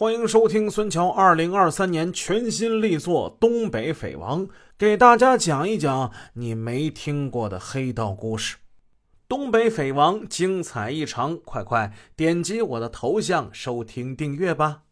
欢迎收听孙桥二零二三年全新力作《东北匪王》，给大家讲一讲你没听过的黑道故事。《东北匪王》精彩异常，快快点击我的头像收听订阅吧。